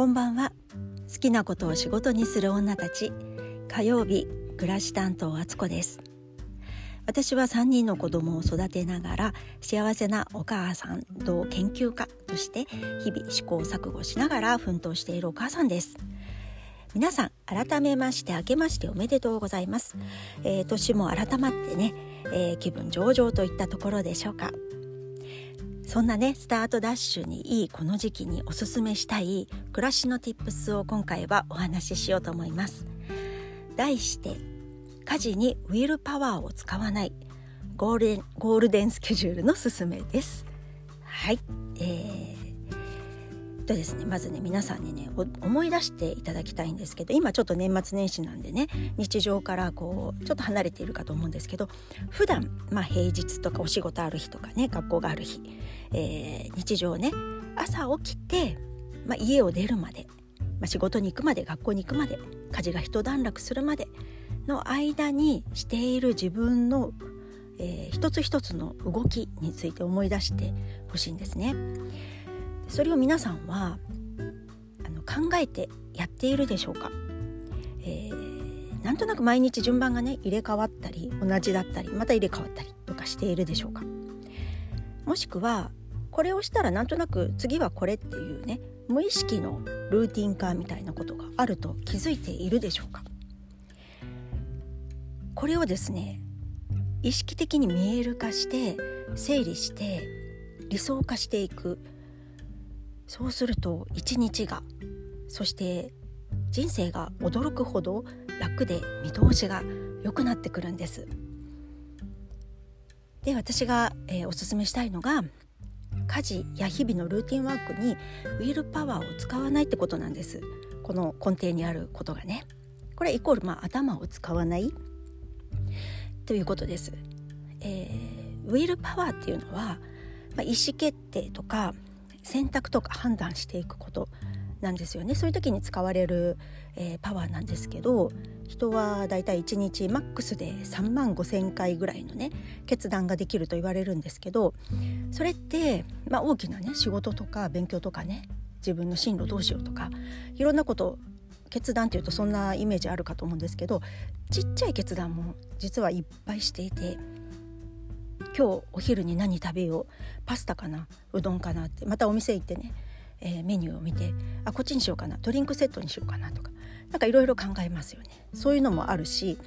こんばんは。好きなことを仕事にする女たち。火曜日暮らし担当あつこです。私は3人の子供を育てながら幸せなお母さんと研究家として日々試行錯誤しながら奮闘しているお母さんです。皆さん改めまして明けましておめでとうございます、えー、年も改まってね、えー、気分上々といったところでしょうか。そんなねスタートダッシュにいいこの時期におすすめしたい暮らしの tips を今回はお話ししようと思います。題して家事にウィルパワーを使わないゴールデンゴールデンスケジュールのすすめです。はい、えーとですねまずね皆さんにね思い出していただきたいんですけど今ちょっと年末年始なんでね日常からこうちょっと離れているかと思うんですけど普段まあ平日とかお仕事ある日とかね学校がある日、えー、日常ね朝起きて、まあ、家を出るまで、まあ、仕事に行くまで学校に行くまで家事が一段落するまでの間にしている自分の、えー、一つ一つの動きについて思い出してほしいんですね。それを皆さんはあの考えてやっているでしょうか、えー、なんとなく毎日順番がね入れ替わったり同じだったりまた入れ替わったりとかしているでしょうか？もしくはこれをしたらなんとなく次はこれっていうね無意識のルーティン化みたいなことがあると気づいているでしょうかこれをですね意識的に見える化して整理して理想化していくそうすると一日がそして人生が驚くほど楽で見通しが良くなってくるんです。で私が、えー、おすすめしたいのが家事や日々のルーティンワークにウィルパワーを使わないってことなんです。この根底にあることがね。これイコール、まあ、頭を使わない。ということです、えー、ウィルパワーっていうのは、まあ、意思決定とか選択とか判断していくことなんですよね。そういう時に使われる、えー、パワーなんですけど人はだいたい1日マックスで3万5,000回ぐらいのね決断ができると言われるんですけどそれって、まあ、大きなね仕事とか勉強とかね自分の進路どうしようとかいろんなこと決断っていうとそんなイメージあるかと思うんですけどちっちゃい決断も実はいっぱいしていて今日お昼に何食べようパスタかなうどんかなってまたお店行ってね、えー、メニューを見てあこっちにしようかなドリンクセットにしようかなとか何かいろいろ考えますよね。そういうのもあるし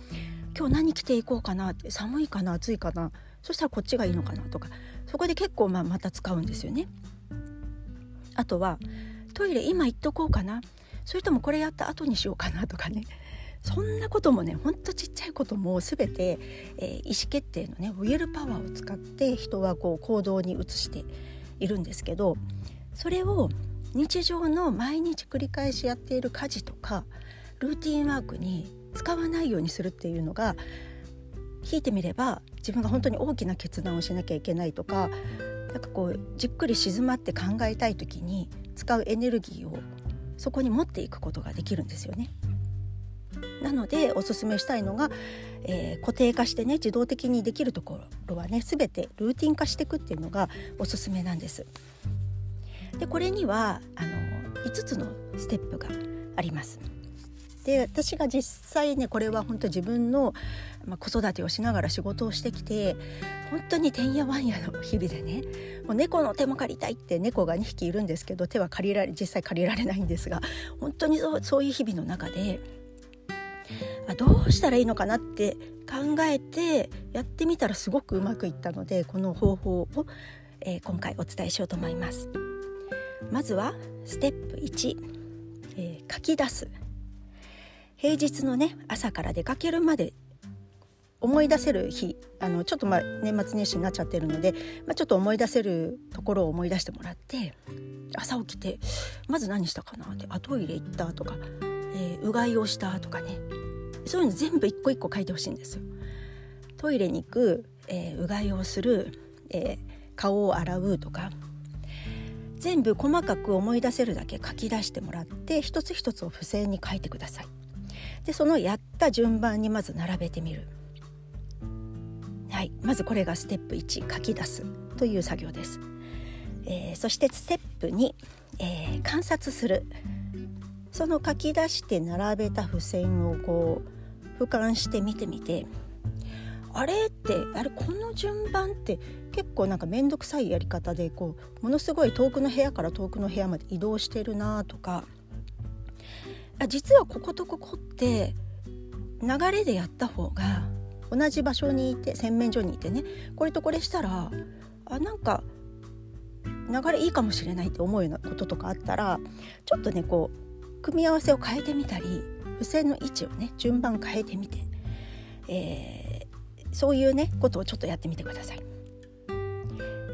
今日何着ていこうかなって寒いかな暑いかなそしたらこっちがいいのかなとかそこで結構まあまた使うんですよね。あとはトイレ今行っとこうかなそれともこれやった後にしようかなとかねそんなこともねほんとちっちゃいことも全て、えー、意思決定のねウィルパワーを使って人はこう行動に移しているんですけどそれを日常の毎日繰り返しやっている家事とかルーティンワークに使わないようにするっていうのが引いてみれば自分が本当に大きな決断をしなきゃいけないとかなんかこうじっくり静まって考えたい時に使うエネルギーをそこに持っていくことができるんですよね。なのでおすすめしたいのが、えー、固定化してね自動的にできるところはね全てルーティン化していくっていうのがおすすめなんです。でこれにはあの5つのステップがあります。で私が実際ねこれは本当自分の、まあ、子育てをしながら仕事をしてきて本当にてんやわんやの日々でねもう猫の手も借りたいって猫が2匹いるんですけど手は借りられ実際借りられないんですが本当にそういう日々の中でどうしたらいいのかなって考えてやってみたらすごくうまくいったのでこの方法を、えー、今回お伝えしようと思います。まずはステップ1、えー、書き出す平日のね朝から出かけるまで思い出せる日あのちょっとまあ年末年始になっちゃってるので、まあ、ちょっと思い出せるところを思い出してもらって朝起きてまず何したかなってあトイレ行ったとか、えー、うがいをしたとかねそういうの全部一個一個書いてほしいんですよ。トイレに行く、えー、うがいをする、えー、顔を洗うとか全部細かく思い出せるだけ書き出してもらって一つ一つを付箋に書いてください。でそのやった順番にまず並べてみる。はい、まずこれがステップ1書き出すという作業です。えー、そしてステップ2、えー、観察するその書き出して並べた付箋をこう俯瞰して見てみてあれってあれこの順番って結構なんか面倒くさいやり方でこうものすごい遠くの部屋から遠くの部屋まで移動してるなとか実はこことここって流れでやった方が同じ場所にいて洗面所にいてねこれとこれしたらあなんか流れいいかもしれないって思うようなこととかあったらちょっとねこう組み合わせを変えてみたり付箋の位置をね順番変えてみて、えー、そういうねことをちょっとやってみてください。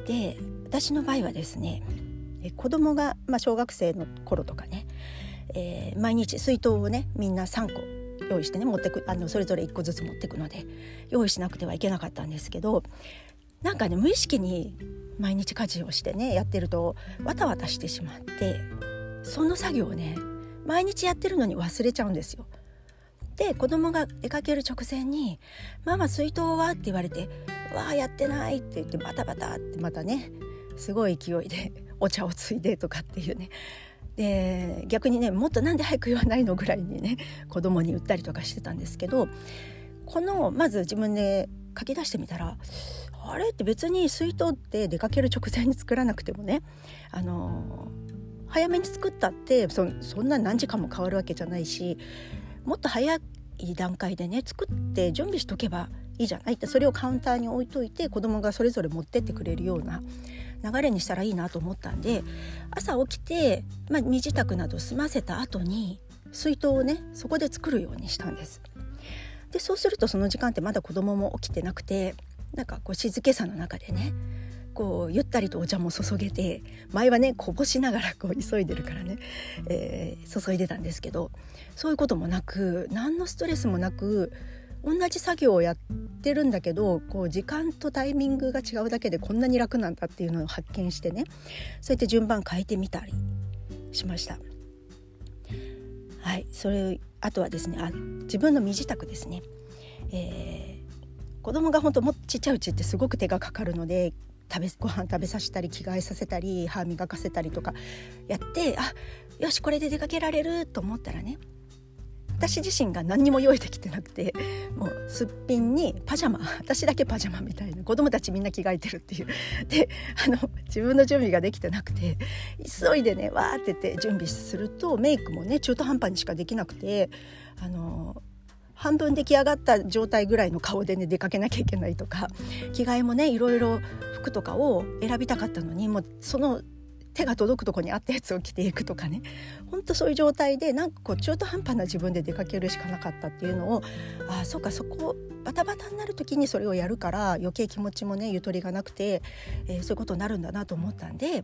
で私の場合はですね子供がまあ、小学生の頃とかね、えー、毎日水筒をねみんな3個用意してね持ってくあのそれぞれ1個ずつ持ってくので用意しなくてはいけなかったんですけどなんかね無意識に毎日家事をしてねやってるとわたわたしてしまってその作業をね毎日やってるのに忘れちゃうんですよ。で子供が出かける直前に「ママ水筒は?」って言われて「わあやってない」って言ってバタバタってまたねすごい勢いでお茶をついでとかっていうねで逆にねもっとなんで早く言わないのぐらいにね 子供に言ったりとかしてたんですけどこのまず自分で書き出してみたらあれって別に水筒って出かける直前に作らなくてもねあの早めに作ったってそそんな何時間も変わるわけじゃないしもっと早い段階でね作って準備しとけばいいじゃないってそれをカウンターに置いといて子供がそれぞれ持ってってくれるような流れにしたらいいなと思ったんで朝起きて、まあ、身支度など済ませた後に水筒をねそこで作るようにしたんです。でそうするとその時間ってまだ子供も起きてなくてなんかこう静けさの中でねこうゆったりとお茶も注げて前はねこぼしながらこう急いでるからね、えー、注いでたんですけどそういうこともなく何のストレスもなく同じ作業をやってるんだけどこう時間とタイミングが違うだけでこんなに楽なんだっていうのを発見してねそうやって順番変えてみたりしました。はいそれあとはですねあ自分の身支度ですね、えー、子供が本当もちっちゃいうちってすごく手がかかるので食べご飯食べさせたり着替えさせたり歯磨かせたりとかやってあよしこれで出かけられると思ったらね私自身が何にも用意できてなくてもうすっぴんにパジャマ私だけパジャマみたいな子供たちみんな着替えてるっていう。であの自分の準備ができてなくて急いでねわーって言って準備するとメイクもね中途半端にしかできなくてあの半分出来上がった状態ぐらいの顔でね出かけなきゃいけないとか着替えもねいろいろ服とかを選びたかったのにもうその手が届くとこにあったやつを着ていくとかね。ほんとそういう状態でなんかこう中途半端な自分で出かけるしかなかったっていうのをああそうかそこバタバタになる時にそれをやるから余計気持ちもねゆとりがなくて、えー、そういうことになるんだなと思ったんで、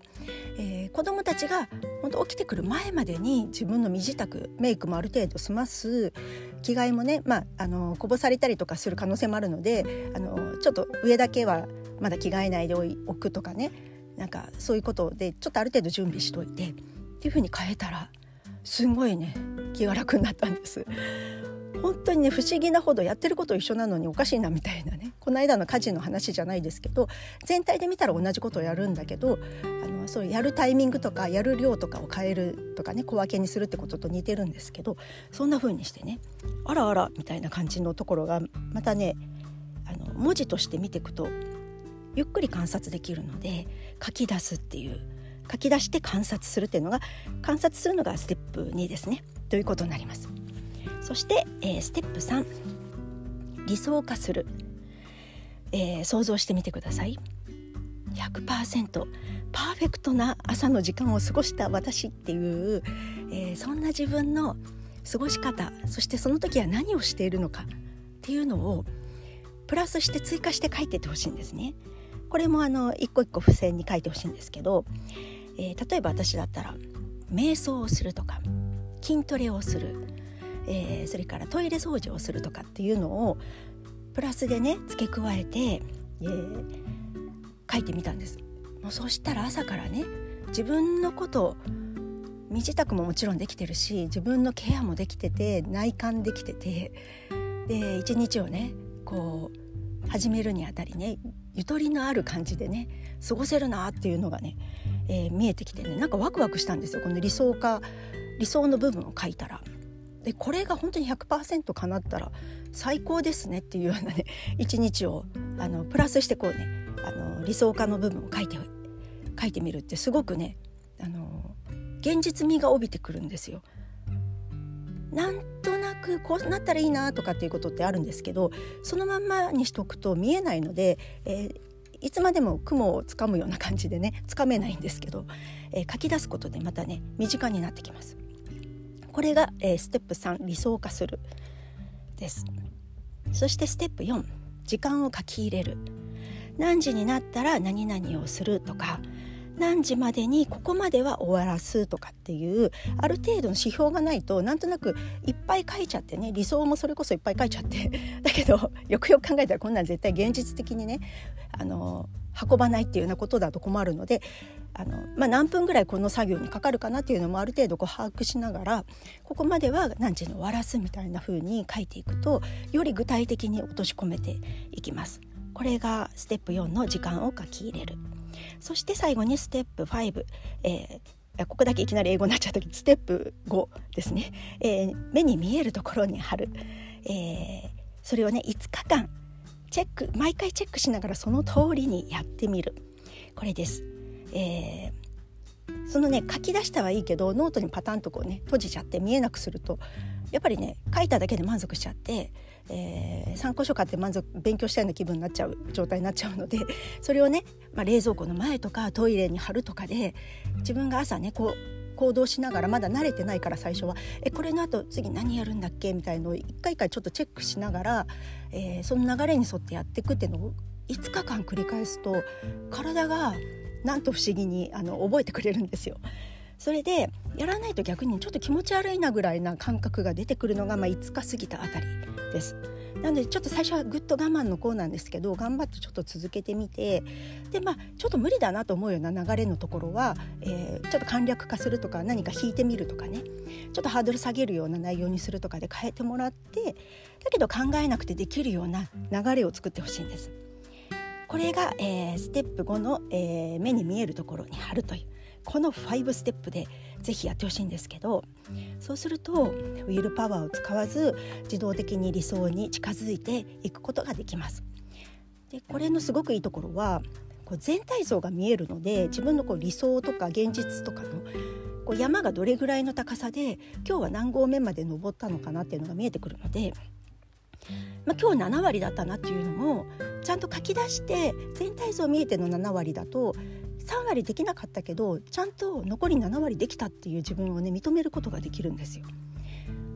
えー、子どもたちが本当起きてくる前までに自分の身支度メイクもある程度済ます着替えもね、まあ、あのこぼされたりとかする可能性もあるのであのちょっと上だけはまだ着替えないでおくとかね。なんかそういうことでちょっとある程度準備しといてっていう風に変えたらすごいね気が楽になったんです。本当にね不思議なほどやってること一緒なのにおかしいなみたいなねこの間の家事の話じゃないですけど全体で見たら同じことをやるんだけどあのそうやるタイミングとかやる量とかを変えるとかね小分けにするってことと似てるんですけどそんな風にしてねあらあらみたいな感じのところがまたねあの文字として見ていくとゆっくり観察できるので書き出すっていう書き出して観察するっていうのが観察するのがステップ2ですね。ということになります。そして、えー、ステップ3理想化する、えー、想像してみてください。100%パーフェクトな朝の時間を過ごした私っていう、えー、そんな自分の過ごし方そしてその時は何をしているのかっていうのをプラスして追加して書いてってほしいんですね。これもあの一個一個付箋に書いてほしいんですけど、えー、例えば私だったら瞑想をするとか筋トレをする、えー、それからトイレ掃除をするとかっていうのをプラスでね付け加えて、えー、書いてみたんです。もうそしたら朝からね自分のこと身支度ももちろんできてるし自分のケアもできてて内観できててで一日をねこう始めるにあたりねゆとりのある感じでね過ごせるなっていうのがね、えー、見えてきてねなんかワクワクしたんですよ。この理想化理想の部分を書いたら。でこれが本当に100%叶ったら最高ですねっていうようなね 一日をあのプラスしてこうねあの理想化の部分を書いて書いてみるってすごくねあの現実味が帯びてくるんですよ。なんとなくこうなったらいいなとかっていうことってあるんですけどそのまんまにしとくと見えないので、えー、いつまでも雲をつかむような感じでねつかめないんですけど、えー、書き出すことでまたね身近になってきます。これが、えー、ステップ3理想化する。です。そしてステップ4時間を書き入れる。何時になったら何々をするとか何時までにここまでは終わらすとかっていうある程度の指標がないとなんとなくいっぱい書いちゃってね理想もそれこそいっぱい書いちゃって だけどよくよく考えたらこんなん絶対現実的にねあの運ばないっていうようなことだと困るのであの、まあ、何分ぐらいこの作業にかかるかなっていうのもある程度こう把握しながらここまでは何時に終わらすみたいな風に書いていくとより具体的に落とし込めていきます。これがステップ4の時間を書き入れるそして最後にステップ5、えー、ここだけいきなり英語になっちゃったけどステップ5ですね、えー、目に見えるところに貼る、えー、それをね5日間チェック毎回チェックしながらその通りにやってみる。これです。えー、そのね書き出したはいいけどノートにパタンとこうね閉じちゃって見えなくするとやっぱりね書いただけで満足しちゃって、えー、参考書買って満足勉強したような気分になっちゃう状態になっちゃうので それをね、まあ、冷蔵庫の前とかトイレに貼るとかで自分が朝ねこう行動しながらまだ慣れてないから最初は「えこれのあと次何やるんだっけ?」みたいのを一回一回ちょっとチェックしながら、えー、その流れに沿ってやっていくっていうのを5日間繰り返すと体がなんと不思議にあの覚えてくれるんですよ。それでやらないと逆にちょっと気持ち悪いなぐらいな感覚が出てくるのが、まあ、5日過ぎたあたりです。なのでちょっと最初はぐっと我慢の子なんですけど頑張ってちょっと続けてみてでまあちょっと無理だなと思うような流れのところは、えー、ちょっと簡略化するとか何か引いてみるとかねちょっとハードル下げるような内容にするとかで変えてもらってだけど考えなくてできるような流れを作ってほしいんです。これが、えー、ステップ5の、えー、目に見えるところに貼るというこの5ステップでぜひやってほしいんですけどそうするとウィルパワーを使わず自動的に理想に近づいていくことができます。でこれのすごくいいところはこう全体像が見えるので自分のこう理想とか現実とかのこう山がどれぐらいの高さで今日は何合目まで登ったのかなっていうのが見えてくるのでまあ、今日7割だったなっていうのもちゃんと書き出して全体像見えての7割だと3割できなかったけどちゃんと残り7割できたっていう自分をね認めることができるんですよ。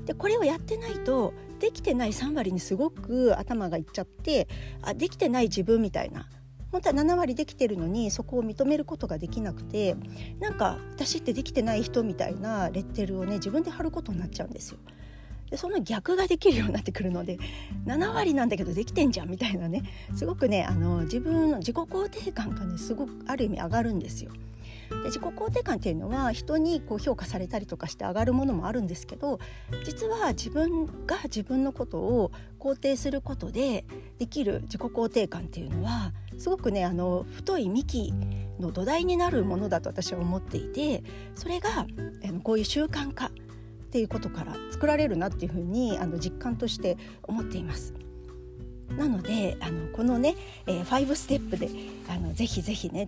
でこれをやってないとできてない3割にすごく頭がいっちゃってあできてない自分みたいな本当は7割できてるのにそこを認めることができなくてなんか私ってできてない人みたいなレッテルをね自分で貼ることになっちゃうんですよ。でその逆ができるようになってくるので 7割なんだけどできてんじゃんみたいなねすごくねあの自分の自己肯定感がねすごくある意味上がるんですよ。で自己肯定感っていうのは人にこう評価されたりとかして上がるものもあるんですけど実は自分が自分のことを肯定することでできる自己肯定感っていうのはすごくねあの太い幹の土台になるものだと私は思っていてそれがこういう習慣化っていうことから作られるなっていうふうにあの実感として思っています。なのであのこのね、えー、5ステップであのぜひぜひね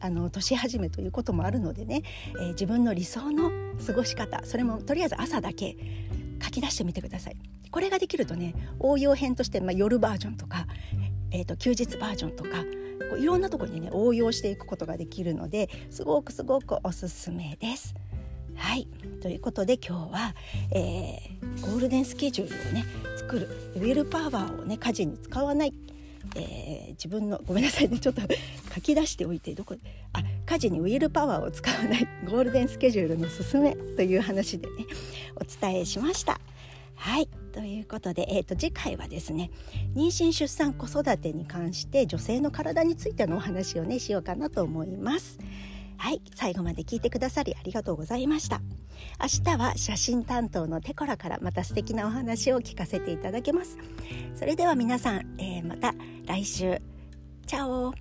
あの年始めということもあるのでね、えー、自分の理想の過ごし方それもとりあえず朝だけ書き出してみてください。これができるとね応用編として、まあ、夜バージョンとか、えーと、休日バージョンとかこういろんなところにね応用していくことができるのですごくすごくおすすめです。はいということで今日は、えー、ゴールデンスケジュールをね作るウィルパワーをね家事に使わない、えー、自分のごめんなさいねちょっと書き出しておいてどこあ家事にウィルパワーを使わないゴールデンスケジュールのすすめという話でねお伝えしました。はいということで、えー、と次回はですね妊娠出産子育てに関して女性の体についてのお話をねしようかなと思います。はい最後まで聞いてくださりありがとうございました。明日は写真担当のテコラからまた素敵なお話を聞かせていただけます。それでは皆さん、えー、また来週。チャオ。